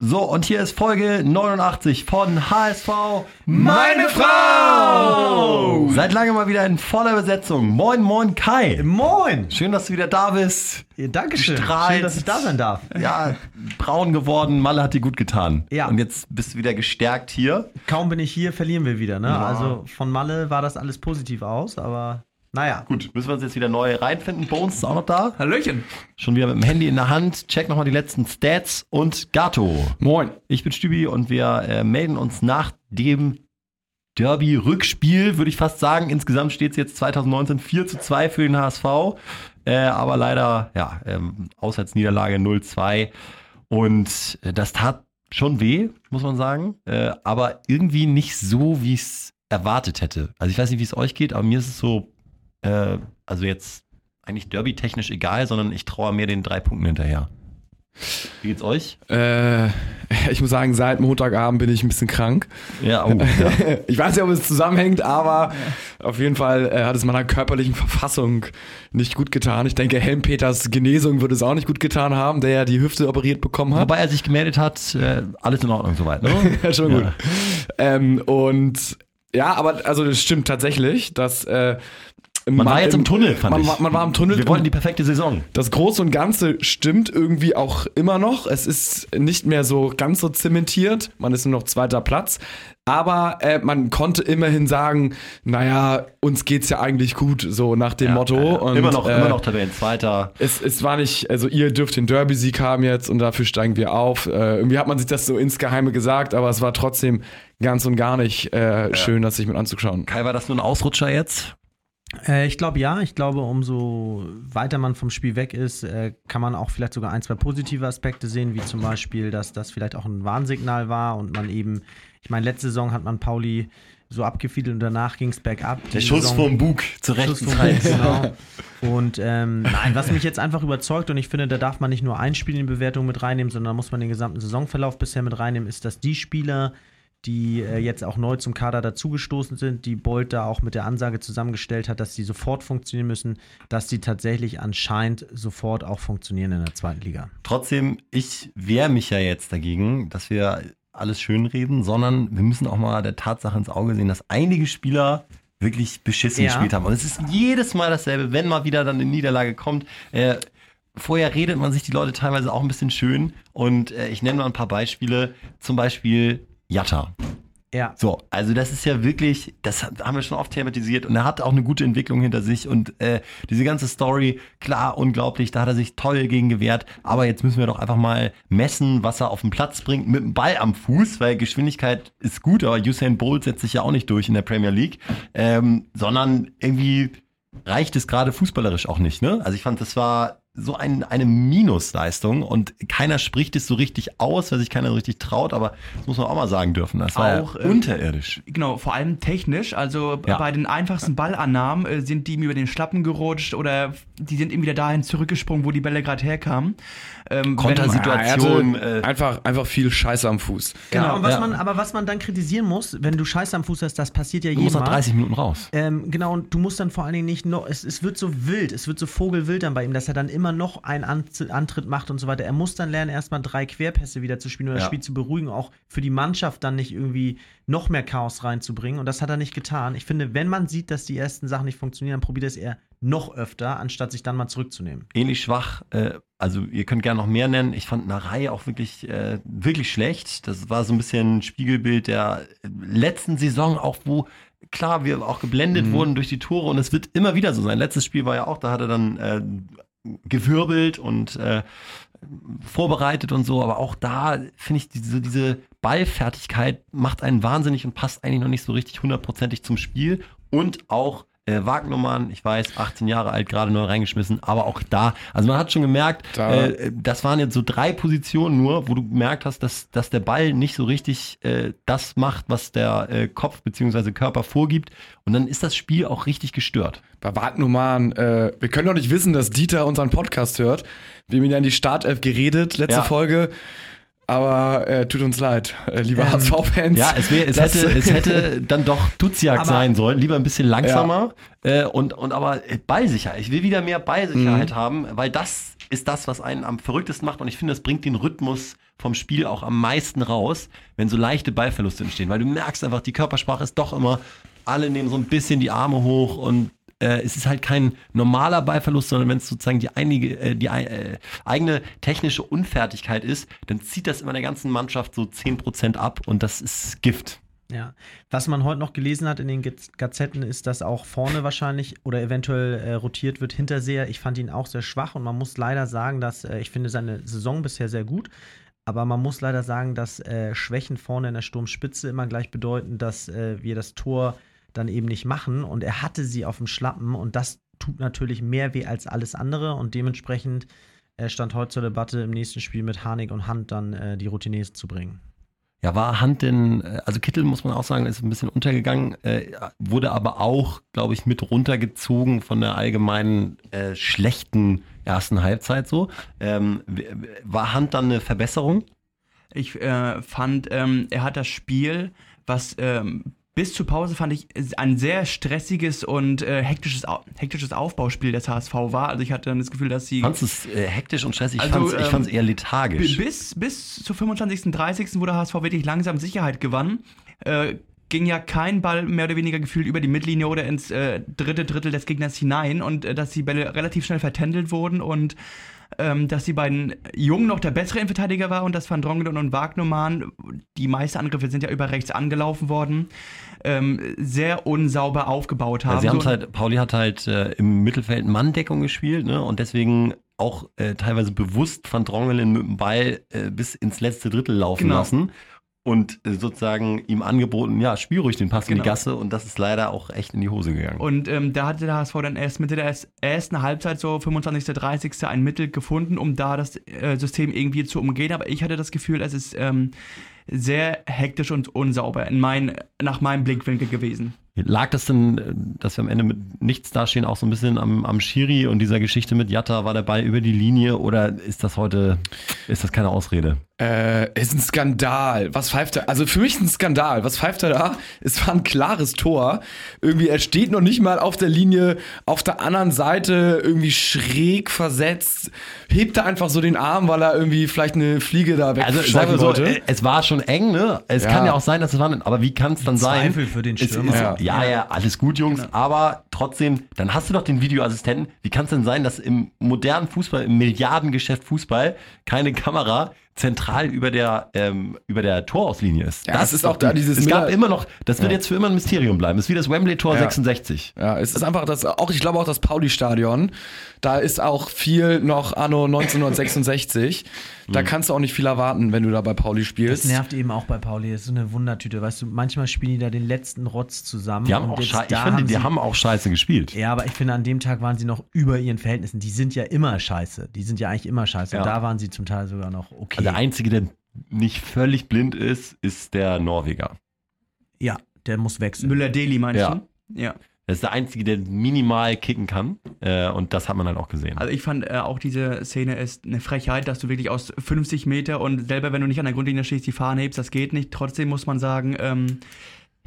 So, und hier ist Folge 89 von HSV Meine Frau! Seit langem mal wieder in voller Besetzung. Moin, moin, Kai. Moin! Schön, dass du wieder da bist. Ja, Dankeschön. Strahlt. Schön, dass ich da sein darf. Ja, braun geworden. Malle hat dir gut getan. Ja. Und jetzt bist du wieder gestärkt hier. Kaum bin ich hier, verlieren wir wieder. Ne? Ja. Also von Malle war das alles positiv aus, aber naja. Gut, müssen wir uns jetzt wieder neu reinfinden. Bones ist auch noch da. Hallöchen. Schon wieder mit dem Handy in der Hand. Check nochmal die letzten Stats und Gato. Moin. Ich bin Stübi und wir äh, melden uns nach dem Derby-Rückspiel, würde ich fast sagen. Insgesamt steht es jetzt 2019 4 zu 2 für den HSV. Äh, aber leider, ja, ähm, Auswärtsniederlage 0-2. Und äh, das tat schon weh, muss man sagen. Äh, aber irgendwie nicht so, wie ich es erwartet hätte. Also ich weiß nicht, wie es euch geht, aber mir ist es so, äh, also jetzt eigentlich derby-technisch egal, sondern ich traue mehr den drei Punkten hinterher. Wie geht's euch? Äh, ich muss sagen, seit Montagabend bin ich ein bisschen krank. Ja, oh, ja. Ich weiß nicht, ob es zusammenhängt, aber auf jeden Fall äh, hat es meiner körperlichen Verfassung nicht gut getan. Ich denke, Helmpeters Genesung würde es auch nicht gut getan haben, der ja die Hüfte operiert bekommen hat. Wobei er sich gemeldet hat, äh, alles in Ordnung soweit, ne? ja, schon Ja. gut. Ähm, und ja, aber also das stimmt tatsächlich, dass äh, Man war jetzt im Tunnel, fand man, ich. Man war im Tunnel. Wir wollten die perfekte Saison. Das Große und Ganze stimmt irgendwie auch immer noch. Es ist nicht mehr so ganz so zementiert. Man ist nur noch zweiter Platz. Aber äh, man konnte immerhin sagen, naja, uns geht's ja eigentlich gut, so nach dem Motto. Ja, Und, immer noch, äh, immer noch Tabellenzweiter. Es, es war nicht, also ihr dürft den Derby-Sieg haben jetzt und dafür steigen wir auf. Äh, irgendwie hat man sich das so insgeheime gesagt, aber es war trotzdem ganz und gar nicht äh, schön, das sich mit anzuschauen. Kai, war das nur ein Ausrutscher jetzt? Äh, ich glaube ja. Ich glaube, umso weiter man vom Spiel weg ist, äh, kann man auch vielleicht sogar ein, zwei positive Aspekte sehen, wie zum Beispiel, dass das vielleicht auch ein Warnsignal war und man eben, ich meine, letzte Saison hat man Pauli so abgefiedelt und danach ging es bergab. Der Schuss Saison- vorm Bug zur Schuss rechten vom Zeit. Genau. Und ähm, nein, was mich jetzt einfach überzeugt, und ich finde, da darf man nicht nur ein Spiel in die Bewertung mit reinnehmen, sondern muss man den gesamten Saisonverlauf bisher mit reinnehmen, ist, dass die Spieler, die äh, jetzt auch neu zum Kader dazugestoßen sind, die Bolt da auch mit der Ansage zusammengestellt hat, dass die sofort funktionieren müssen, dass die tatsächlich anscheinend sofort auch funktionieren in der zweiten Liga. Trotzdem, ich wehre mich ja jetzt dagegen, dass wir alles schönreden, sondern wir müssen auch mal der Tatsache ins Auge sehen, dass einige Spieler wirklich beschissen Ja. gespielt haben. Und es ist jedes Mal dasselbe, wenn mal wieder dann eine Niederlage kommt. Äh, vorher redet man sich die Leute teilweise auch ein bisschen schön. Und äh, ich nenne mal ein paar Beispiele. Zum Beispiel Jatta. Ja. So, also das ist ja wirklich, das haben wir schon oft thematisiert und er hat auch eine gute Entwicklung hinter sich und äh, diese ganze Story, klar, unglaublich, da hat er sich toll gegen gewehrt, aber jetzt müssen wir doch einfach mal messen, was er auf den Platz bringt mit dem Ball am Fuß, weil Geschwindigkeit ist gut, aber Usain Bolt setzt sich ja auch nicht durch in der Premier League, ähm, sondern irgendwie reicht es gerade fußballerisch auch nicht, ne? Also ich fand, das war so ein, eine Minusleistung und keiner spricht es so richtig aus, weil sich keiner so richtig traut, aber das muss man auch mal sagen dürfen. Das war Auch, ja äh, unterirdisch. Genau, vor allem technisch. Also Ja. bei den einfachsten Ballannahmen äh, sind die ihm über den Schlappen gerutscht oder die sind ihm wieder dahin zurückgesprungen, wo die Bälle gerade herkamen. Ähm, Kontersituation. Er hatte äh, einfach, einfach viel Scheiße am Fuß. Genau, Ja, und was ja. man, aber was man dann kritisieren muss, wenn du Scheiße am Fuß hast, das passiert ja Du musst jedem nach 30 Minuten raus. Ähm, genau, und du musst dann vor allen Dingen nicht noch, es, es wird so wild, es wird so vogelwild dann bei ihm, dass er dann immer noch einen An Antritt macht und so weiter. Er muss dann lernen, erstmal drei Querpässe wieder zu spielen, das Ja. Spiel zu beruhigen, auch für die Mannschaft dann nicht irgendwie noch mehr Chaos reinzubringen. Und das hat er nicht getan. Ich finde, wenn man sieht, dass die ersten Sachen nicht funktionieren, dann probiert er es eher noch öfter, anstatt sich dann mal zurückzunehmen. Ähnlich schwach. Äh, also ihr könnt gerne noch mehr nennen. Ich fand Narei auch wirklich, äh, wirklich schlecht. Das war so ein bisschen ein Spiegelbild der letzten Saison, auch wo klar wir auch geblendet wurden durch die Tore und es wird immer wieder so sein. Letztes Spiel war ja auch, da hat er dann äh, gewirbelt und äh, vorbereitet und so, aber auch da finde ich diese, diese Ballfertigkeit macht einen wahnsinnig und passt eigentlich noch nicht so richtig hundertprozentig zum Spiel. Und auch äh, Wagnermann, ich weiß, 18 Jahre alt, gerade neu reingeschmissen, aber auch da, also man hat schon gemerkt, Da- äh, das waren jetzt so drei Positionen nur, wo du gemerkt hast, dass, dass der Ball nicht so richtig äh, das macht, was der äh, Kopf bzw. Körper vorgibt und dann ist das Spiel auch richtig gestört. Bei Wagnumann, äh, wir können doch nicht wissen, dass Dieter unseren Podcast hört. Wir haben ihn ja in die Startelf geredet, letzte Ja. Folge. Aber äh, tut uns leid, äh, liebe Ähm, HSV-Fans. Ja, es, wär, es, hätte, es hätte dann doch Duziak sein sollen. Lieber ein bisschen langsamer äh, und, und aber Ballsicherheit. Ich will wieder mehr Ballsicherheit haben, weil das ist das, was einen am verrücktesten macht. Und ich finde, das bringt den Rhythmus vom Spiel auch am meisten raus, wenn so leichte Ballverluste entstehen. Weil du merkst einfach, die Körpersprache ist doch immer, alle nehmen so ein bisschen die Arme hoch und äh, es ist halt kein normaler Ballverlust, sondern wenn es sozusagen die, einige, äh, die äh, eigene technische Unfertigkeit ist, dann zieht das immer der ganzen Mannschaft so 10% ab und das ist Gift. Ja. Was man heute noch gelesen hat in den Gaz- Gazetten, ist, dass auch vorne wahrscheinlich oder eventuell äh, rotiert wird Hinterseher. Ich fand ihn auch sehr schwach und man muss leider sagen, dass äh, ich finde seine Saison bisher sehr gut. Aber man muss leider sagen, dass äh, Schwächen vorne in der Sturmspitze immer gleich bedeuten, dass äh, wir das Tor dann eben nicht machen. Und er hatte sie auf dem Schlappen und das tut natürlich mehr weh als alles andere. Und dementsprechend äh, stand heute zur Debatte, im nächsten Spiel mit Harnik und Hand dann äh, die Routiniers zu bringen. Ja, war Hand denn, äh, also Kittel muss man auch sagen, ist ein bisschen untergegangen, äh, wurde aber auch, glaube ich, mit runtergezogen von der allgemeinen äh, schlechten ersten Halbzeit so. Ähm, war Hand dann eine Verbesserung? Ich äh, fand, ähm, er hat das Spiel, was ähm, bis zur Pause fand ich ein sehr stressiges und äh, hektisches, hektisches Aufbauspiel des HSV war. Also ich hatte dann das Gefühl, dass sie Fandst du es äh, hektisch und stressig? Ich Also, ich ähm, fand's eher bi- lethargisch. bis, bis zur 25., 30., wo der HSV wirklich langsam Sicherheit gewann, äh, ging ja kein Ball mehr oder weniger gefühlt über die Mittellinie oder ins äh, dritte Drittel des Gegners hinein und äh, dass die Bälle relativ schnell vertändelt wurden und ähm, dass die beiden Jungen noch der bessere Innenverteidiger war und dass Van Drongelen und Wagnermann, die meisten Angriffe sind ja über rechts angelaufen worden, ähm, sehr unsauber aufgebaut haben. Sie haben So- halt, Pauli hat halt äh, im Mittelfeld Manndeckung gespielt, ne? Und deswegen auch äh, teilweise bewusst Van Drongelen mit dem Ball äh, bis ins letzte Drittel laufen Genau. lassen. Und äh, sozusagen ihm angeboten, ja, spiel ruhig den Pass in Genau. die Gasse und das ist leider auch echt in die Hose gegangen. Und ähm, da hatte der HSV dann erst Mitte der erst- ersten Halbzeit, so 25., 30. ein Mittel gefunden, um da das äh, System irgendwie zu umgehen. Aber ich hatte das Gefühl, es ist ähm, sehr hektisch und unsauber in mein, nach meinem Blickwinkel gewesen. Lag das denn, äh, dass wir am Ende mit nichts dastehen, auch so ein bisschen am, am Schiri und dieser Geschichte mit Jatta, war der Ball über die Linie oder ist das heute, ist das keine Ausrede? Äh, ist ein Skandal. Was pfeift er? Also für mich ein Skandal. Was pfeift er da? Es war ein klares Tor. Irgendwie, er steht noch nicht mal auf der Linie, auf der anderen Seite irgendwie schräg versetzt. Hebt er einfach so den Arm, weil er irgendwie vielleicht eine Fliege da Also wegscheuchen sagen wir so, wollte. äh, es war schon eng, ne? Es Ja. kann ja auch sein, dass es war, aber wie kann es dann sein? Zweifel für den Es Stürmer. Ist, Ja. ja. ja, alles gut, Jungs, Genau. aber trotzdem, dann hast du doch den Videoassistenten. Wie kann es denn sein, dass im modernen Fußball, im Milliardengeschäft Fußball, keine Kamera zentral über der, ähm, über der Torauslinie ist? Ja, es ist auch da dieses Es gab immer noch, das wird Ja. jetzt für immer ein Mysterium bleiben. Es ist wie das Wembley-Tor Ja. 66. Ja, es ist einfach das, auch ich glaube auch das Pauli-Stadion, da ist auch viel noch anno 1966. Da kannst du auch nicht viel erwarten, wenn du da bei Pauli Das spielst. nervt eben auch bei Pauli. Das ist so eine Wundertüte. Weißt du, manchmal spielen die da den letzten Rotz zusammen. Die haben und auch, jetzt schei- ich finde, die sie- haben auch scheiße gespielt. Ja, aber ich finde, an dem Tag waren sie noch über ihren Verhältnissen. Die sind ja immer scheiße. Die sind ja eigentlich immer scheiße. Ja. Und da waren sie zum Teil sogar noch okay. Also der Einzige, der nicht völlig blind ist, ist der Norweger. ja, der muss wechseln. Müller-Deli meinst Ja. du? Ja. Das ist der Einzige, der minimal kicken kann. Äh, und das hat man halt auch gesehen. Also ich fand äh, auch diese Szene ist eine Frechheit, dass du wirklich aus 50 Meter und selber wenn du nicht an der Grundlinie stehst, die Fahne hebst, das geht nicht. Trotzdem muss man sagen, ähm,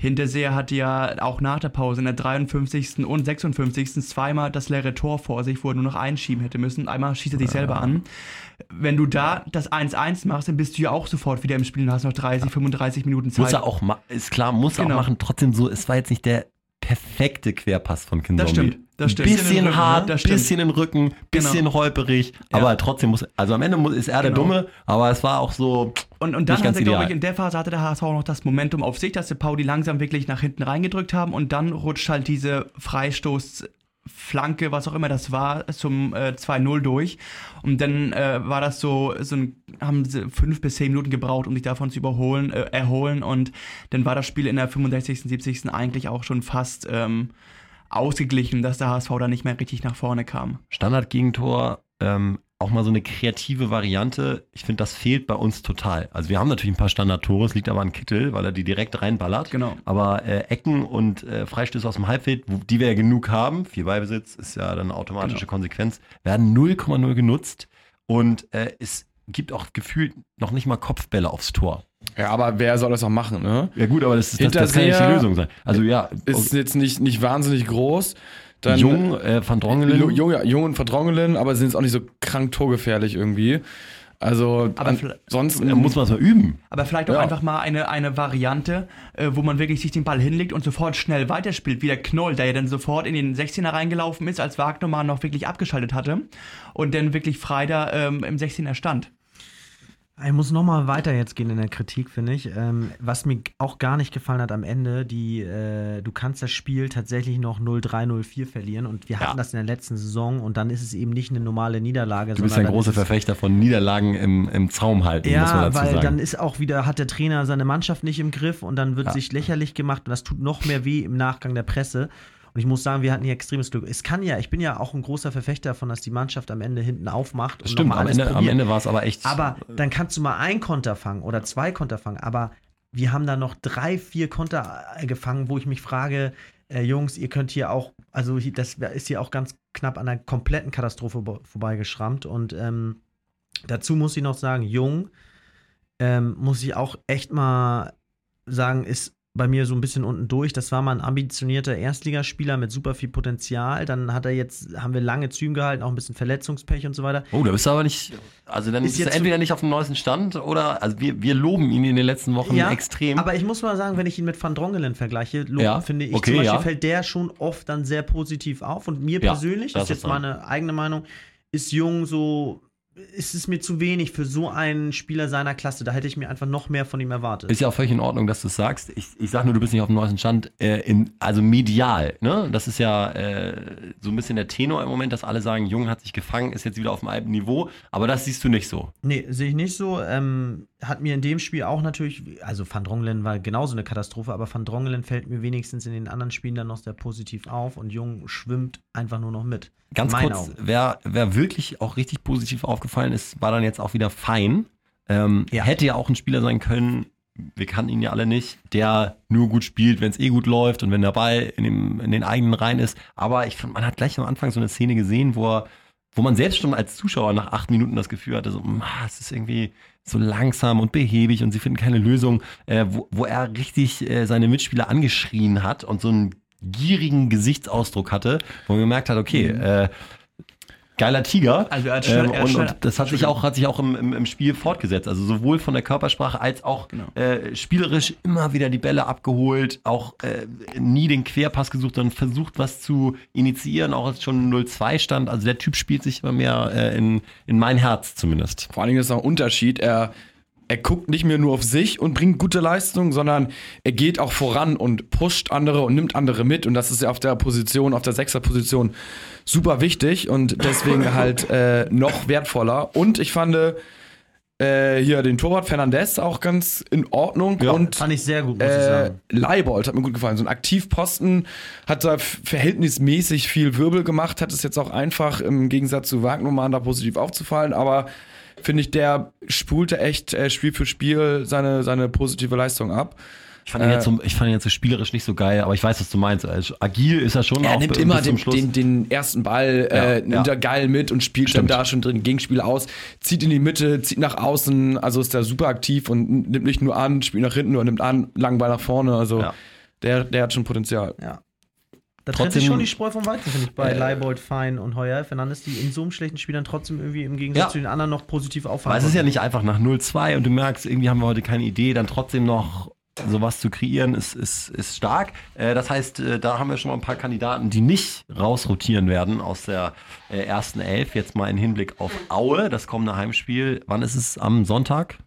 Hinterseher hatte ja auch nach der Pause in der 53. und 56. zweimal das leere Tor vor sich, wo er nur noch einschieben hätte müssen. Einmal schießt er sich selber an. Wenn du da das 1-1 machst, dann bist du ja auch sofort wieder im Spiel und hast noch 30, 35 Minuten Zeit. muss er auch ist klar, muss er Genau. auch machen. Trotzdem so, es war jetzt nicht der perfekte Querpass von Kinzombie. Das stimmt, das stimmt. Bisschen, Bisschen in den Rücken, hart, ne? Bisschen den Rücken, bisschen Genau. holperig, aber trotzdem muss, also am Ende muss, ist er der Genau. Dumme, aber es war auch so, Und, und dann Nicht ganz hatte, glaube ich, in der Phase hatte der HSV noch das Momentum auf sich, dass die Pauli langsam wirklich nach hinten reingedrückt haben und dann rutscht halt diese Freistoßflanke, was auch immer das war, zum äh, 2-0 durch. Und dann äh, war das so, so ein, haben sie fünf bis zehn Minuten gebraucht, um sich davon zu überholen, äh, erholen. Und dann war das Spiel in der 65., 70. eigentlich auch schon fast ähm, ausgeglichen, dass der HSV da nicht mehr richtig nach vorne kam. Standardgegentor, ähm, auch mal so eine kreative Variante. Ich finde, das fehlt bei uns total. Also wir haben natürlich ein paar Standardtore, es liegt aber an Kittel, weil er die direkt reinballert. Genau. Aber äh, Ecken und äh, Freistöße aus dem Halbfeld, die wir ja genug haben, viel Beibesitz ist ja dann eine automatische Genau. Konsequenz, werden 0,0 genutzt. Und äh, es gibt auch gefühlt noch nicht mal Kopfbälle aufs Tor. Ja, aber wer soll das auch machen, ne? Ja gut, aber das, ist, das, das kann ja nicht die Lösung sein. Also ja, Ist jetzt nicht, nicht wahnsinnig groß. Dann, Jung, äh, Van Drongelen. Ju- Jung, ja, Jung und Verdrongelen, aber sind jetzt auch nicht so krank torgefährlich irgendwie. Also Aber an- vielleicht- sonst Da muss man es mal üben. Aber vielleicht auch Ja. einfach mal eine, eine Variante, äh, wo man wirklich sich den Ball hinlegt und sofort schnell weiterspielt, wie der Knoll, der ja dann sofort in den 16er reingelaufen ist, als Wagnermann noch wirklich abgeschaltet hatte und dann wirklich frei da ähm, im 16er stand. Ich muss noch mal weiter jetzt gehen in der Kritik, finde ich. Ähm, was mir auch gar nicht gefallen hat am Ende, die, äh, du kannst das Spiel tatsächlich noch 0-3, 0-4 verlieren und wir hatten Ja. das in der letzten Saison und dann ist es eben nicht eine normale Niederlage. Du bist ein großer Verfechter. Von Niederlagen im, im Zaum halten, muss man Ja, dazu weil sagen. dann ist auch wieder, hat der Trainer seine Mannschaft nicht im Griff und dann wird Ja. sich lächerlich gemacht und das tut noch mehr weh im Nachgang der Presse. Und ich muss sagen, wir hatten hier extremes Glück. Es kann ja, ich bin ja auch ein großer Verfechter davon, dass die Mannschaft am Ende hinten aufmacht und Stimmt, am Ende, am. Ende war es aber echt. Aber dann kannst du mal ein Konter fangen oder zwei Konter fangen. Aber wir haben da noch drei, vier Konter äh, gefangen, wo ich mich frage, äh, Jungs, ihr könnt hier auch, also das ist hier auch ganz knapp an einer kompletten Katastrophe vorbeigeschrammt. Und ähm, dazu muss ich noch sagen, Jung, ähm, muss ich auch echt mal sagen, ist bei mir so ein bisschen unten durch. Das war mal ein ambitionierter Erstligaspieler mit super viel Potenzial. Dann hat er jetzt, haben wir lange Zügen gehalten, auch ein bisschen Verletzungspech und so weiter. Oh, da bist du aber nicht. Also dann Ist ist du entweder nicht auf dem neuesten Stand oder. Also wir, wir loben ihn in den letzten Wochen extrem. Aber ich muss mal sagen, wenn ich ihn mit Van Drongelen vergleiche, lo- Ja, finde ich okay, zum Beispiel ja. fällt der schon oft dann sehr positiv auf. Und mir Ja, persönlich, das ist jetzt meine eigene Meinung, ist Jung so, ist es mir zu wenig für so einen Spieler seiner Klasse. Da hätte ich mir einfach noch mehr von ihm erwartet. Ist ja auch völlig in Ordnung, dass du es sagst. Ich, ich sag nur, du bist nicht auf dem neuesten Stand. Äh, in, also medial, ne? Das ist ja äh, so ein bisschen der Tenor im Moment, dass alle sagen, Jung hat sich gefangen, ist jetzt wieder auf dem alten Niveau. Aber das siehst du nicht so. Nee, sehe ich nicht so. Ähm, hat mir in dem Spiel auch natürlich, also Van Drongelen war genauso eine Katastrophe, aber Van Drongelen fällt mir wenigstens in den anderen Spielen dann noch sehr positiv auf und Jung schwimmt einfach nur noch mit. Ganz kurz, Augen. wer, wer wirklich auch richtig positiv aufgefallen ist, war dann jetzt auch wieder fein. Ähm, Ja. Hätte ja auch ein Spieler sein können, wir kannten ihn ja alle nicht, der nur gut spielt, wenn es eh gut läuft und wenn der Ball in, dem, in den eigenen Reihen ist. Aber ich fand, man hat gleich am Anfang so eine Szene gesehen, wo er, wo man selbst schon als Zuschauer nach acht Minuten das Gefühl hatte, so, "Ah, es ist irgendwie so langsam und behäbig und sie finden keine Lösung, äh, wo, wo er richtig äh, seine Mitspieler angeschrien hat und so einen gierigen Gesichtsausdruck hatte, wo man gemerkt hat, okay, äh, geiler Tiger. Also er hat schnell- ähm, er hat und, und das hat sich auch, hat sich auch im, im, im Spiel fortgesetzt. Also sowohl von der Körpersprache als auch Genau. äh, spielerisch immer wieder die Bälle abgeholt, auch äh, nie den Querpass gesucht, sondern versucht, was zu initiieren, auch als schon 0-2 stand. Also der Typ spielt sich immer mehr äh, in, in mein Herz zumindest. Vor allen Dingen ist auch ein Unterschied. Er, er guckt nicht mehr nur auf sich und bringt gute Leistung, sondern er geht auch voran und pusht andere und nimmt andere mit. Und das ist ja auf der Position, auf der Sechser-Position super wichtig und deswegen halt äh, noch wertvoller. Und ich fand äh, hier den Torwart Fernandez auch ganz in Ordnung. Ja, und Fand ich sehr gut, muss ich äh, sagen. Leibold hat mir gut gefallen. So ein Aktivposten hat da verhältnismäßig viel Wirbel gemacht, hat es jetzt auch einfach im Gegensatz zu Wagnermann da positiv aufzufallen, aber finde ich, der spulte echt äh, Spiel für Spiel seine, seine positive Leistung ab. Ich fand, ihn Äh, jetzt so, ich fand ihn jetzt so spielerisch nicht so geil, aber ich weiß, was du meinst. Also, agil ist er schon Er auch nimmt immer den, den, den ersten Ball, Ja, äh, nimmt ja. er geil mit und spielt Stimmt. dann da schon drin Gegenspiel aus, zieht in die Mitte, zieht nach außen, also ist da super aktiv und nimmt nicht nur an, spielt nach hinten oder nimmt an, langen Ball nach vorne, also Ja. der, der hat schon Potenzial. Ja. Da trennt Trotzdem- sich schon die Spreu vom Weizen, finde ich, bei Äh, Leibold, Fein und Heuer. Fernandes, die in so einem schlechten Spiel dann trotzdem irgendwie im Gegensatz Ja. zu den anderen noch positiv auffallen. Aber es ist ja nicht einfach nach 0-2 und du merkst, irgendwie haben wir heute keine Idee, dann trotzdem noch sowas zu kreieren, ist, ist, ist stark. Äh, das heißt, äh, da haben wir schon mal ein paar Kandidaten, die nicht rausrotieren werden aus der äh, ersten Elf. Jetzt mal in Hinblick auf Aue, das kommende Heimspiel. Wann ist es? Am Sonntag?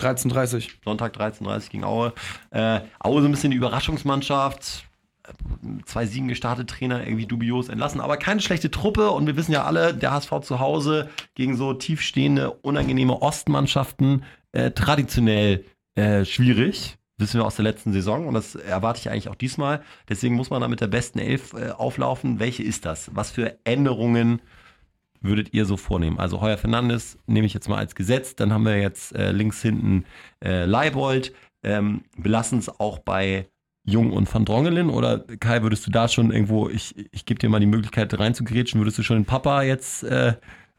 13:30. Sonntag 13.30 gegen Aue. Äh, Aue so ein bisschen die Überraschungsmannschaft. Zwei Siegen gestartet, Trainer irgendwie dubios entlassen, aber keine schlechte Truppe und wir wissen ja alle, der HSV zu Hause gegen so tiefstehende, unangenehme Ostmannschaften äh, traditionell äh, schwierig. Wissen wir aus der letzten Saison und das erwarte ich eigentlich auch diesmal. Deswegen muss man da mit der besten Elf äh, auflaufen. Welche ist das? Was für Änderungen würdet ihr so vornehmen? Also Heuer Fernandes nehme ich jetzt mal als Gesetz. Dann haben wir jetzt äh, links hinten äh, Leibold. Ähm, belassen es auch bei Jung und Van Drongelen? Oder Kai, würdest du da schon irgendwo, ich, ich gebe dir mal die Möglichkeit reinzugrätschen, würdest du schon den Papa jetzt äh,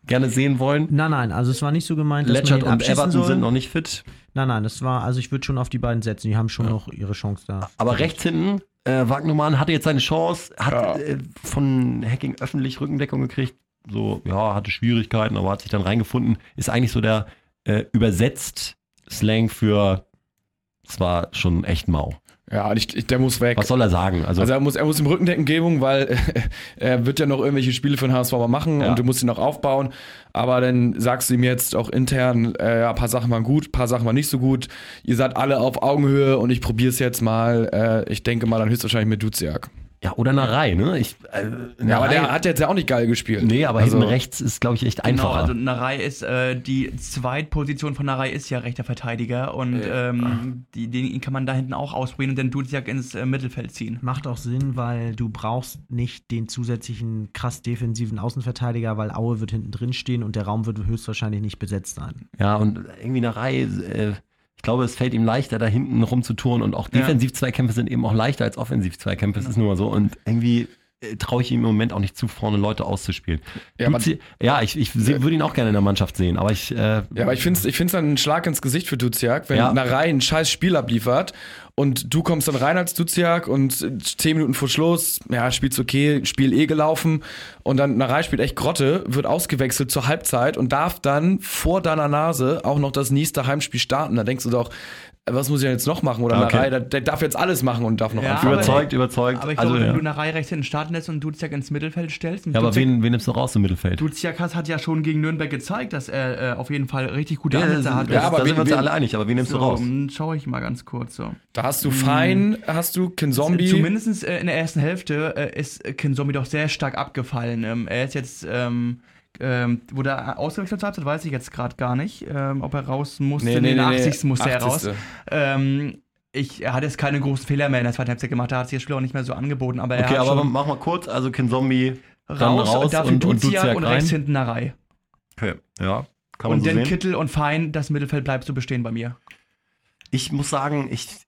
gerne sehen wollen. Nein, nein, also es war nicht so gemeint, dass Letchert man ihn und Everton soll. sind noch nicht fit. Nein, nein, das war, also ich würde schon auf die beiden setzen. Die haben schon noch ihre Chance da. Aber rechts hinten, äh, Wagnumann hatte jetzt seine Chance, hat Ja. äh, von Hacking öffentlich Rückendeckung gekriegt. So, ja, hatte Schwierigkeiten, aber hat sich dann reingefunden. Ist eigentlich so der äh, übersetzt Slang für, es war schon echt mau. Ja, ich, ich, der muss weg. Was soll er sagen? Also, Also er muss, er muss im Rückendecken geben, weil er wird ja noch irgendwelche Spiele für den HSV machen Ja. und du musst ihn noch aufbauen. Aber dann sagst du ihm jetzt auch intern, äh, ja, ein paar Sachen waren gut, ein paar Sachen waren nicht so gut. Ihr seid alle auf Augenhöhe und ich probiere es jetzt mal. Äh, ich denke mal dann höchstwahrscheinlich mit Duziak. Ja, oder Narei, ne? Ich, äh, Ja, aber der hat jetzt ja auch nicht geil gespielt. Nee, aber Also- hinten rechts ist, glaube ich, echt Genau, einfacher. also Narei ist, äh, die Zweitposition von Narei ist ja rechter Verteidiger und ähm, die, den kann man da hinten auch ausprobieren und den Duziak ins äh, Mittelfeld ziehen. Macht auch Sinn, weil du brauchst nicht den zusätzlichen krass defensiven Außenverteidiger, weil Aue wird hinten drin stehen und der Raum wird höchstwahrscheinlich nicht besetzt sein. Ja, und irgendwie Narei, äh, glaube, es fällt ihm leichter, da hinten rumzutouren und auch Ja. Defensiv-Zweikämpfe sind eben auch leichter als Offensiv-Zweikämpfe. Das ist nur mal so. Und irgendwie traue ich ihm im Moment auch nicht zu, vorne Leute auszuspielen. Ja, Duzi- ja ich, ich seh- würde ihn auch gerne in der Mannschaft sehen, aber ich. Äh, Ja, aber ich finde es ich find's dann ein Schlag ins Gesicht für Duziak, wenn Ja. Narei ein scheiß Spiel abliefert und du kommst dann rein als Duziak und äh, zehn Minuten vor Schluss, ja, spielt's okay, Spiel eh gelaufen und dann Narei spielt echt Grotte, wird ausgewechselt zur Halbzeit und darf dann vor deiner Nase auch noch das nächste Heimspiel starten. Da denkst du doch, äh, was muss ich denn jetzt noch machen? Oder Okay. Narei, der, der darf jetzt alles machen und darf noch Ja, aber- überzeugt, überzeugt. Aber ich also, glaube, wenn ja. du Narei rechts hinten starten lässt und Duziak ins Mittelfeld stellst, ja, aber Duziak- wen, wen nimmst du raus im Mittelfeld? Duziak hat hat ja schon gegen Nürnberg gezeigt, dass er äh, auf jeden Fall richtig gute ja, Ansätze hat. Ja, aber da wen- sind wir uns ja alle einig, aber wen nimmst so, du raus? dann schaue ich mal ganz kurz so. Da hast du Fein, hast du Kinzombie. Zumindest äh, in der ersten Hälfte äh, ist Kinzombie doch sehr stark abgefallen. Ähm, er ist jetzt, ähm, ähm, wurde er ausgewechselt zur Halbzeit, weiß ich jetzt gerade gar nicht, ähm, ob er raus musste. Nee, in nee, den nee, nee. 80. musste er 80.. raus. Ähm, ich, er hat jetzt keine großen Fehler mehr in der zweiten Halbzeit gemacht, da hat sich das Spiel auch nicht mehr so angeboten, aber er Okay, aber mach mal kurz, also Kin Zombie raus, raus und dafür und, und Duziak und, rechts hinten Narei. Okay, ja, kann man Und so dann sehen. Kittel und Fein, das Mittelfeld bleibt so bestehen bei mir. Ich muss sagen, ich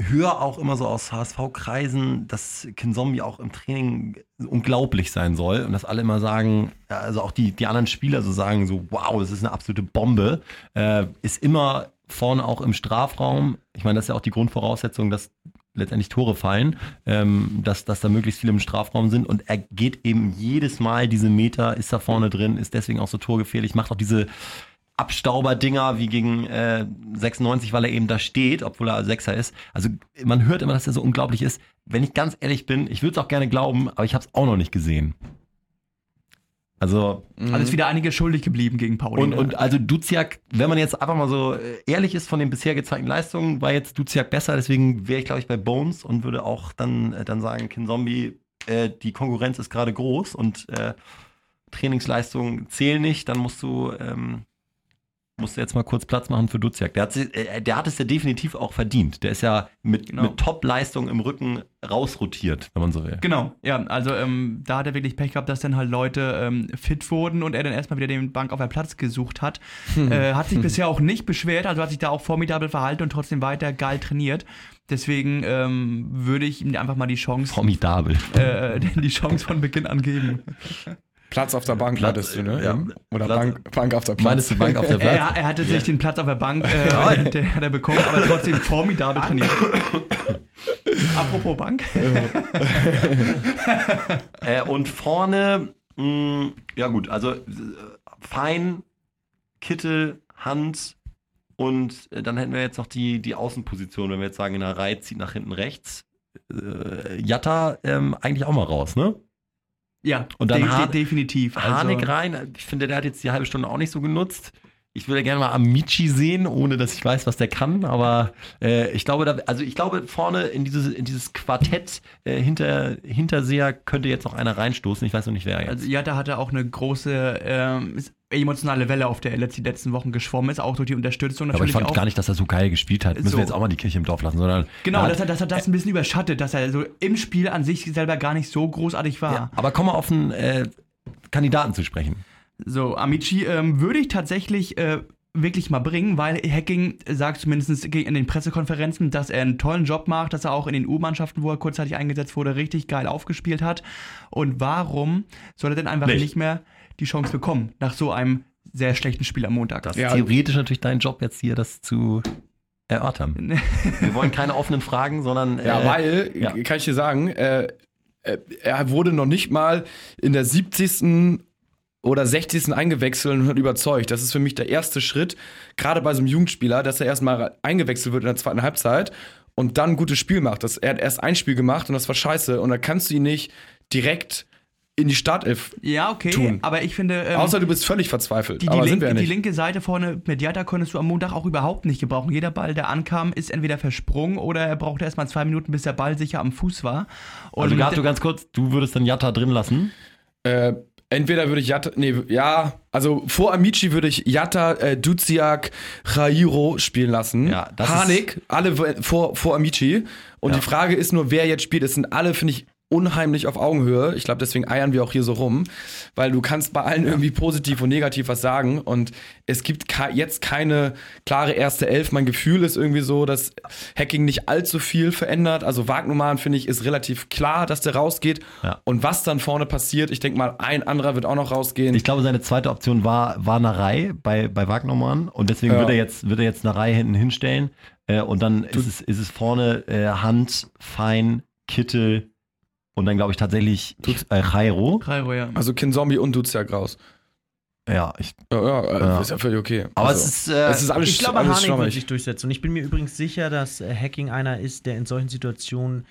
höre auch immer so aus HSV-Kreisen, dass Kinzombie auch im Training unglaublich sein soll und dass alle immer sagen, also auch die, die anderen Spieler so sagen so, wow, das ist eine absolute Bombe, äh, ist immer vorne auch im Strafraum. Ich meine, das ist ja auch die Grundvoraussetzung, dass letztendlich Tore fallen, ähm, dass, dass da möglichst viele im Strafraum sind und er geht eben jedes Mal diese Meter, ist da vorne drin, ist deswegen auch so torgefährlich, macht auch diese Abstauber-Dinger wie gegen äh, 96, weil er eben da steht, obwohl er Sechser ist. Also man hört immer, dass er so unglaublich ist. Wenn ich ganz ehrlich bin, ich würde es auch gerne glauben, aber ich habe es auch noch nicht gesehen. Also Mhm. Also ist wieder einige schuldig geblieben gegen Pauli. und, ne? und also Duziak, wenn man jetzt einfach mal so äh, ehrlich ist von den bisher gezeigten Leistungen, war jetzt Duziak besser, deswegen wäre ich glaube ich bei Bones und würde auch dann, äh, dann sagen, Kinzombie, äh, die Konkurrenz ist gerade groß und äh, Trainingsleistungen zählen nicht, dann musst du, ähm, musst du jetzt mal kurz Platz machen für Duziak. Der hat, si- äh, der hat es ja definitiv auch verdient. Der ist ja mit, Genau. mit Top-Leistung im Rücken rausrotiert, wenn man so will. Genau, ja, also ähm, da hat er wirklich Pech gehabt, dass dann halt Leute ähm, fit wurden und er dann erstmal wieder den Bank auf der Platz gesucht hat. Äh, hat sich bisher auch nicht beschwert, also hat sich da auch formidabel verhalten und trotzdem weiter geil trainiert. Deswegen ähm, würde ich ihm einfach mal die Chance, Formidabel. äh, die Chance von Beginn an geben. Platz auf der Bank Platz, hattest du, ne? ja. Oder Platz- Bank, Bank auf der Platz. Meinst du Bank auf der Platz? Er, er hatte sich den Platz auf der Bank, äh, der hat er bekommen, aber trotzdem formidabel trainiert. Apropos Bank. Äh, und vorne, mh, ja gut, also äh, Fein, Kittel, Hand und äh, dann hätten wir jetzt noch die, die Außenposition, wenn wir jetzt sagen, in der Reihe zieht nach hinten rechts. Äh, Jatta ähm, eigentlich auch mal raus, ne? Ja, Und dann de de definitiv. Also, Harnik rein, ich finde, der hat jetzt die halbe Stunde auch nicht so genutzt. Ich würde gerne mal Amici sehen, ohne dass ich weiß, was der kann, aber äh, ich glaube, da, also ich glaube, vorne in dieses, in dieses Quartett äh, hinter Hinterseher könnte jetzt noch einer reinstoßen. Ich weiß noch nicht, wer jetzt. Also ja, da hat er auch eine große ähm, emotionale Welle, auf der er die letzten Wochen geschwommen ist, auch durch die Unterstützung aber ich natürlich fand auch. gar nicht, dass er so geil gespielt hat. Müssen So. wir jetzt auch mal die Kirche im Dorf lassen, sondern. Genau, er dass er, dass er das ein bisschen überschattet, dass er so im Spiel an sich selber gar nicht so großartig war. ja, aber komm mal auf einen äh, Kandidaten zu sprechen. So, Amici ähm, würde ich tatsächlich äh, wirklich mal bringen, weil Hacking sagt zumindest in den Pressekonferenzen, dass er einen tollen Job macht, dass er auch in den U-Mannschaften, wo er kurzzeitig eingesetzt wurde, richtig geil aufgespielt hat. Und warum soll er denn einfach Nicht. nicht, mehr die Chance bekommen, nach so einem sehr schlechten Spiel am Montag. Das Ja. ist theoretisch natürlich dein Job jetzt hier, das zu erörtern. Wir wollen keine offenen Fragen, sondern Ja, äh, weil, ja. kann ich dir sagen, äh, äh, er wurde noch nicht mal in der 70. oder 60. eingewechselt und hat überzeugt. Das ist für mich der erste Schritt, gerade bei so einem Jugendspieler, dass er erstmal eingewechselt wird in der zweiten Halbzeit und dann ein gutes Spiel macht. Das, er hat erst ein Spiel gemacht und das war scheiße. Und da kannst du ihn nicht direkt in die Startelf. ja, okay, Tun. aber ich finde. ähm, Außer du bist völlig verzweifelt. Die, die, Aber sind link, wir ja die nicht. linke Seite vorne mit Jata konntest du am Montag auch überhaupt nicht gebrauchen. Jeder Ball, der ankam, ist entweder versprungen oder er brauchte erstmal zwei Minuten, bis der Ball sicher am Fuß war. Und Also Gato, ganz kurz, du würdest dann Jatta drin lassen. Äh, entweder würde ich Jatta, nee, ja, also vor Amici würde ich Jatta, äh, Duziak, Jairo spielen lassen. Ja, das Harnik, alle vor, vor Amici. Und Ja. die Frage ist nur, wer jetzt spielt. Es sind alle, finde ich, unheimlich auf Augenhöhe. Ich glaube, deswegen eiern wir auch hier so rum, weil du kannst bei allen irgendwie positiv und negativ was sagen und es gibt jetzt keine klare erste Elf. Mein Gefühl ist irgendwie so, dass Hacking nicht allzu viel verändert. Also Wagnumann, finde ich, ist relativ klar, dass der rausgeht. Ja. Und was dann vorne passiert, ich denke mal, ein anderer wird auch noch rausgehen. Ich glaube, seine zweite Option war, war Narei bei, bei Wagnermann und deswegen Ja. wird er jetzt, wird er jetzt Narei hinten hinstellen äh, und dann ist es, ist es vorne äh, Hand, Fein, Kittel und dann glaube ich tatsächlich äh. Kairo, ja. also Kinzombie und Duziak raus. Ja, ich, Ja, ja, äh, Ja. ist ja völlig okay. aber also, es ist, äh, es ist alles, Ich glaube, alles Harnik wird sich durchsetzen. Und ich bin mir übrigens sicher, dass äh, Hacking einer ist, der in solchen Situationen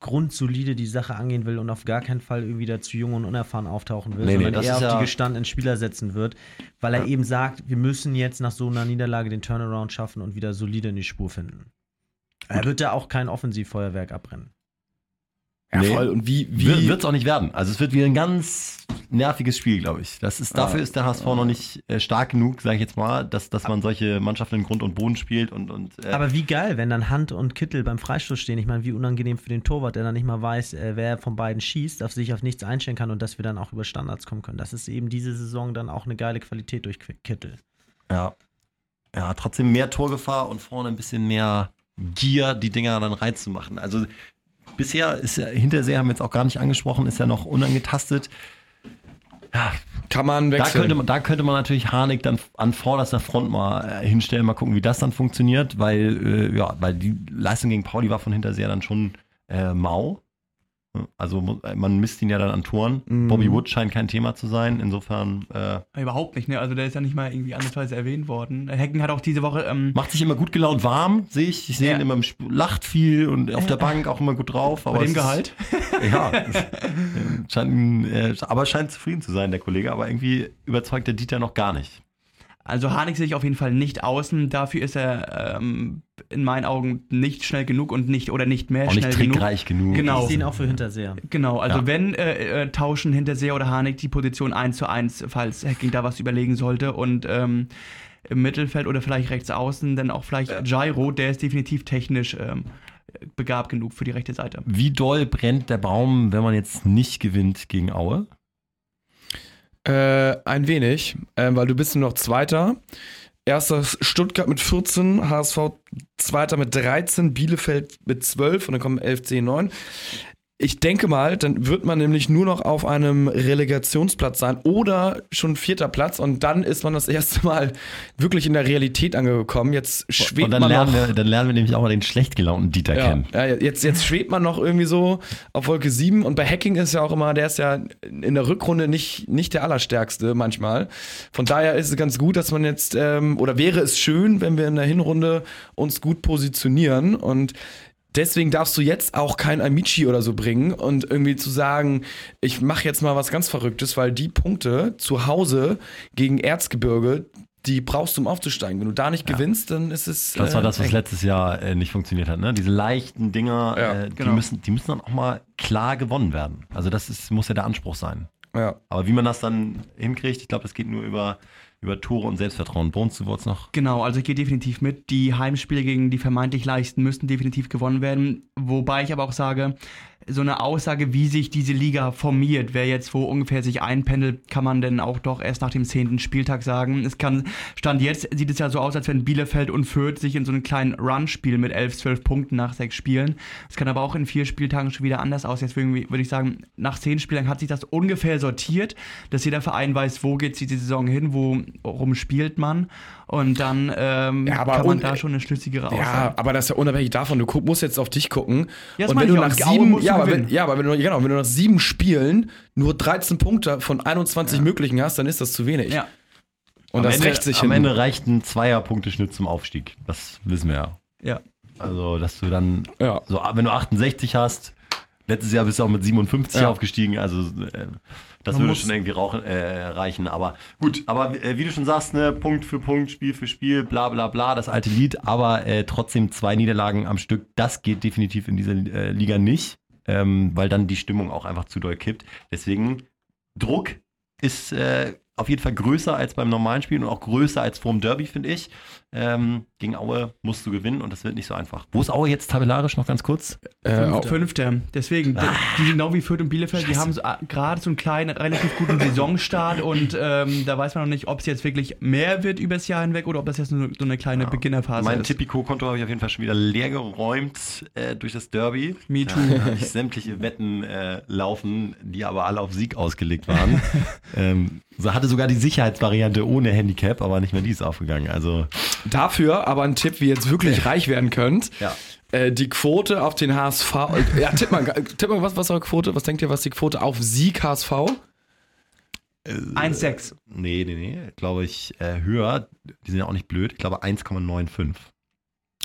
grundsolide die Sache angehen will und auf gar keinen Fall irgendwie da zu jung und unerfahren auftauchen will, Nee, nee, sondern das eher auf ja- die gestandenen Spieler setzen wird, weil er eben sagt, wir müssen jetzt nach so einer Niederlage den Turnaround schaffen und wieder solide in die Spur finden. Er wird da auch kein Offensivfeuerwerk abbrennen. Ja, Nee. voll. Und wie, wie wird es auch nicht werden. Also es wird wieder ein ganz nerviges Spiel, glaube ich. Das ist, dafür Ja. ist der HSV noch nicht äh, stark genug, sage ich jetzt mal, dass, dass man solche Mannschaften in Grund und Boden spielt und, und äh, Aber wie geil, wenn dann Hand und Kittel beim Freistoß stehen. Ich meine, wie unangenehm für den Torwart, der dann nicht mal weiß, äh, wer von beiden schießt, auf sich auf nichts einstellen kann und dass wir dann auch über Standards kommen können. Das ist eben diese Saison dann auch eine geile Qualität durch Kittel. Ja. Ja, trotzdem mehr Torgefahr und vorne ein bisschen mehr Gier, die Dinger dann reinzumachen. Also bisher ist ja, Hintersee haben wir jetzt auch gar nicht angesprochen, ist ja noch unangetastet. Ja, kann man da wechseln? könnte, man, da könnte man natürlich Harnik dann an vorderster Front mal äh, hinstellen, mal gucken, wie das dann funktioniert, weil, äh, ja, weil die Leistung gegen Pauli war von Hinterseher dann schon äh, mau. Also man misst ihn ja dann an Toren. Mhm. Bobby Wood scheint kein Thema zu sein. Insofern äh, Überhaupt nicht, ne? Also der ist ja nicht mal irgendwie andersweise erwähnt worden. Hecken hat auch diese Woche. Ähm, Macht sich immer gut gelaunt warm, sehe ich. Ich sehe Ja. ihn immer, im Sp- lacht viel und auf der Bank auch immer gut drauf. Aber bei dem Gehalt. Ist, ja, äh, scheint, äh, aber scheint zufrieden zu sein, der Kollege. Aber irgendwie überzeugt der Dieter noch gar nicht. Also Harnik sehe ich auf jeden Fall nicht außen. Dafür ist er ähm, in meinen Augen nicht schnell genug und nicht oder nicht mehr Auch schnell nicht genug. trickreich genug. Genau. Ich sehe ihn auch für Hinterseher. Genau, also Ja. wenn äh, äh, tauschen Hinterseher oder Harnik die Position 1 zu 1, falls Hacking da was überlegen sollte und ähm, im Mittelfeld oder vielleicht rechts außen, dann auch vielleicht Gyro, der ist definitiv technisch ähm, begabt genug für die rechte Seite. Wie doll brennt der Baum, wenn man jetzt nicht gewinnt gegen Aue? Äh, ein wenig, äh, weil du bist nur noch Zweiter. Erster Stuttgart mit 14, HSV Zweiter mit 13, Bielefeld mit 12 und dann kommen 11, 10, 9. Ich denke mal, dann wird man nämlich nur noch auf einem Relegationsplatz sein oder schon vierter Platz und dann ist man das erste Mal wirklich in der Realität angekommen. Jetzt schwebt Und dann man lernen, noch, wir, dann lernen wir nämlich auch mal den schlecht gelaunten Dieter ja, kennen. ja, jetzt, jetzt schwebt man noch irgendwie so auf Wolke 7 und bei Hacking ist ja auch immer, der ist ja in der Rückrunde nicht, nicht der Allerstärkste manchmal. Von daher ist es ganz gut, dass man jetzt, ähm, oder wäre es schön, wenn wir in der Hinrunde uns gut positionieren und Deswegen darfst du jetzt auch kein Amici oder so bringen und irgendwie zu sagen, ich mache jetzt mal was ganz Verrücktes, weil die Punkte zu Hause gegen Erzgebirge, die brauchst du, um aufzusteigen. Wenn du da nicht gewinnst, dann ist es. Das war äh, das, was letztes Jahr äh, nicht funktioniert hat. Ne? Diese leichten Dinger, Ja, äh, die, genau. müssen, die müssen dann auch mal klar gewonnen werden. Also das ist, muss ja der Anspruch sein. Ja. Aber wie man das dann hinkriegt, ich glaube, das geht nur über, über Tore und Selbstvertrauen. Bones, du wolltest noch. Genau, also ich gehe definitiv mit. Die Heimspiele gegen die vermeintlich leichten müssten definitiv gewonnen werden. Wobei ich aber auch sage, so eine Aussage, wie sich diese Liga formiert. Wer jetzt wo ungefähr sich einpendelt, kann man denn auch doch erst nach dem zehnten Spieltag sagen. Es kann, Stand jetzt sieht es ja so aus, als wenn Bielefeld und Fürth sich in so einen kleinen Run spielen mit 11, 12 Punkten nach sechs Spielen. Es kann aber auch in vier Spieltagen schon wieder anders aussehen. Deswegen würde ich sagen, nach zehn Spieltagen hat sich das ungefähr sortiert, dass jeder Verein weiß, wo geht diese Saison hin, worum spielt man. Und dann ähm, Ja, kann man da schon eine schlüssigere Aussage. Ja, aber das ist ja unabhängig davon. Du musst jetzt auf dich gucken. Ja, das und wenn du nach sieben, du ja, aber wenn, ja, aber wenn du, genau, wenn du nach sieben Spielen nur 13 Punkte von 21 möglichen hast, dann ist das zu wenig. Ja. Und am das Ende, rächt sich am hin. Ende reicht ein Zweier-Punkteschnitt zum Aufstieg. Das wissen wir ja. Ja. Also, dass du dann, Ja. so, wenn du 68 hast, letztes Jahr bist du auch mit 57 Ja. aufgestiegen, also äh, das Man würde muss- schon irgendwie rauchen, äh, reichen. Aber gut, aber äh, wie du schon sagst, ne, Punkt für Punkt, Spiel für Spiel, bla bla bla, das alte Lied, aber äh, trotzdem zwei Niederlagen am Stück, das geht definitiv in dieser äh, Liga nicht, ähm, weil dann die Stimmung auch einfach zu doll kippt. Deswegen, Druck ist äh, auf jeden Fall größer als beim normalen Spiel und auch größer als vorm Derby, finde ich. Ähm, gegen Aue musst du gewinnen und das wird nicht so einfach. Wo ist Aue jetzt tabellarisch noch ganz kurz? Äh, auch- Fünfter. Deswegen, Ah. die, genau wie Fürth und Bielefeld, die haben so, ah, gerade so einen kleinen, relativ guten Saisonstart und ähm, da weiß man noch nicht, ob es jetzt wirklich mehr wird übers Jahr hinweg oder ob das jetzt nur so eine kleine Beginnerphase mein ist. Tipico-Konto habe ich auf jeden Fall schon wieder leer geräumt äh, durch das Derby. Me too. Da habe ich sämtliche Wetten äh, laufen, die aber alle auf Sieg ausgelegt waren. ähm, so hatte sogar die Sicherheitsvariante ohne Handicap, aber nicht mehr die ist aufgegangen. Also Dafür aber ein Tipp, wie ihr jetzt wirklich reich werden könnt. ja. Äh, die Quote auf den HSV. Ja, tipp mal, tipp mal was, was ist eure Quote? Was denkt ihr, was die Quote auf Sieg HSV? 1,6. Nee, nee, nee, glaube ich, äh, höher. Die sind ja auch nicht blöd. Ich glaube 1,95.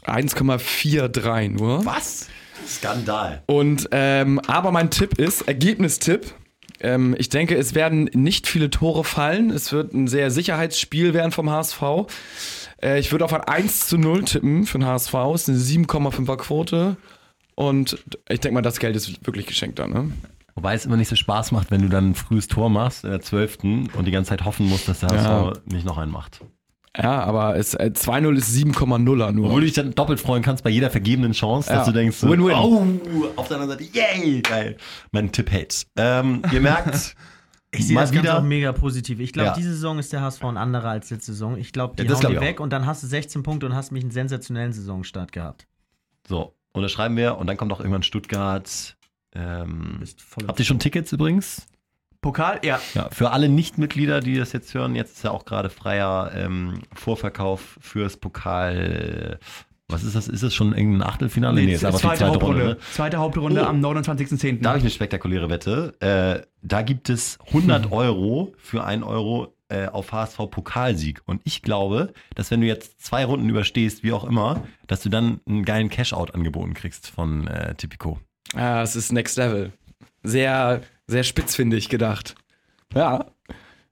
1,43 nur. Was? Skandal. Und ähm, aber mein Tipp ist, Ergebnistipp. Ähm, ich denke, es werden nicht viele Tore fallen. Es wird ein sehr Sicherheitsspiel werden vom HSV. Äh, ich würde auf ein 1 zu 0 tippen für den HSV. Es ist eine 7,5er Quote. Und ich denke mal, das Geld ist wirklich geschenkt dann. Ne? Wobei es immer nicht so Spaß macht, wenn du dann ein frühes Tor machst, in der 12. und die ganze Zeit hoffen musst, dass der Ja. HSV nicht noch einen macht. Ja, aber es, äh, 2-0 ist 7,0er nur. Obwohl du dich dann doppelt freuen kannst bei jeder vergebenen Chance, Ja. dass du denkst, so, Win-win. oh, auf der anderen Seite, yay, geil. Mein Tipp hält. Ähm, ihr merkt, Ich sehe das Ganze wieder. auch mega positiv. Ich glaube, Ja. diese Saison ist der HSV ein anderer als letzte Saison. Ich glaube, die Ja, das hauen glaub die ich auch. weg und dann hast du 16 Punkte und hast mich einen sensationellen Saisonstart gehabt. So, unterschreiben wir und dann kommt auch irgendwann Stuttgart. Ähm, habt ihr schon Tickets übrigens? Pokal, ja. Ja, für alle Nichtmitglieder, die das jetzt hören, jetzt ist ja auch gerade freier ähm, Vorverkauf fürs Pokal. Was ist das? Ist das schon irgendein Achtelfinale? Nee, ist einfach die zweite, Hauptrunde. ne? Zweite Hauptrunde Oh. am 29.10. Da habe ich eine spektakuläre Wette. Äh, da gibt es 100 Euro für 1 Euro äh, auf HSV Pokalsieg. Und ich glaube, dass wenn du jetzt zwei Runden überstehst, wie auch immer, dass du dann einen geilen Cashout angeboten kriegst von äh, Tipico. Ja, es ist Next Level. Sehr, sehr spitzfindig gedacht. Ja.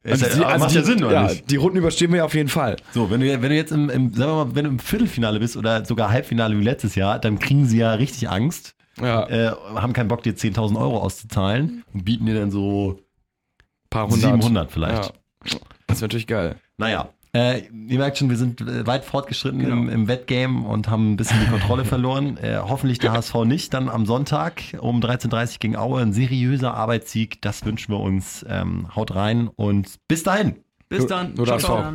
Ist ja- aber macht ja Sinn, oder ja, nicht? Die Runden überstehen wir auf jeden Fall. So, wenn du, wenn du jetzt im, im, sagen wir mal, wenn du im Viertelfinale bist oder sogar Halbfinale wie letztes Jahr, dann kriegen sie ja richtig Angst, Ja, äh, haben keinen Bock, dir 10.000 Euro auszuzahlen und bieten dir dann so paar hundert. 700 vielleicht. Ja. Das wäre natürlich geil. Naja, äh, ihr merkt schon, wir sind äh, weit fortgeschritten Genau. im, im Wettgame und haben ein bisschen die Kontrolle verloren. Äh, hoffentlich der HSV nicht. Dann am Sonntag um 13.30 Uhr gegen Aue. Ein seriöser Arbeitssieg. Das wünschen wir uns. Ähm, haut rein und bis dahin. Bis dann. Nur Ciao, ciao.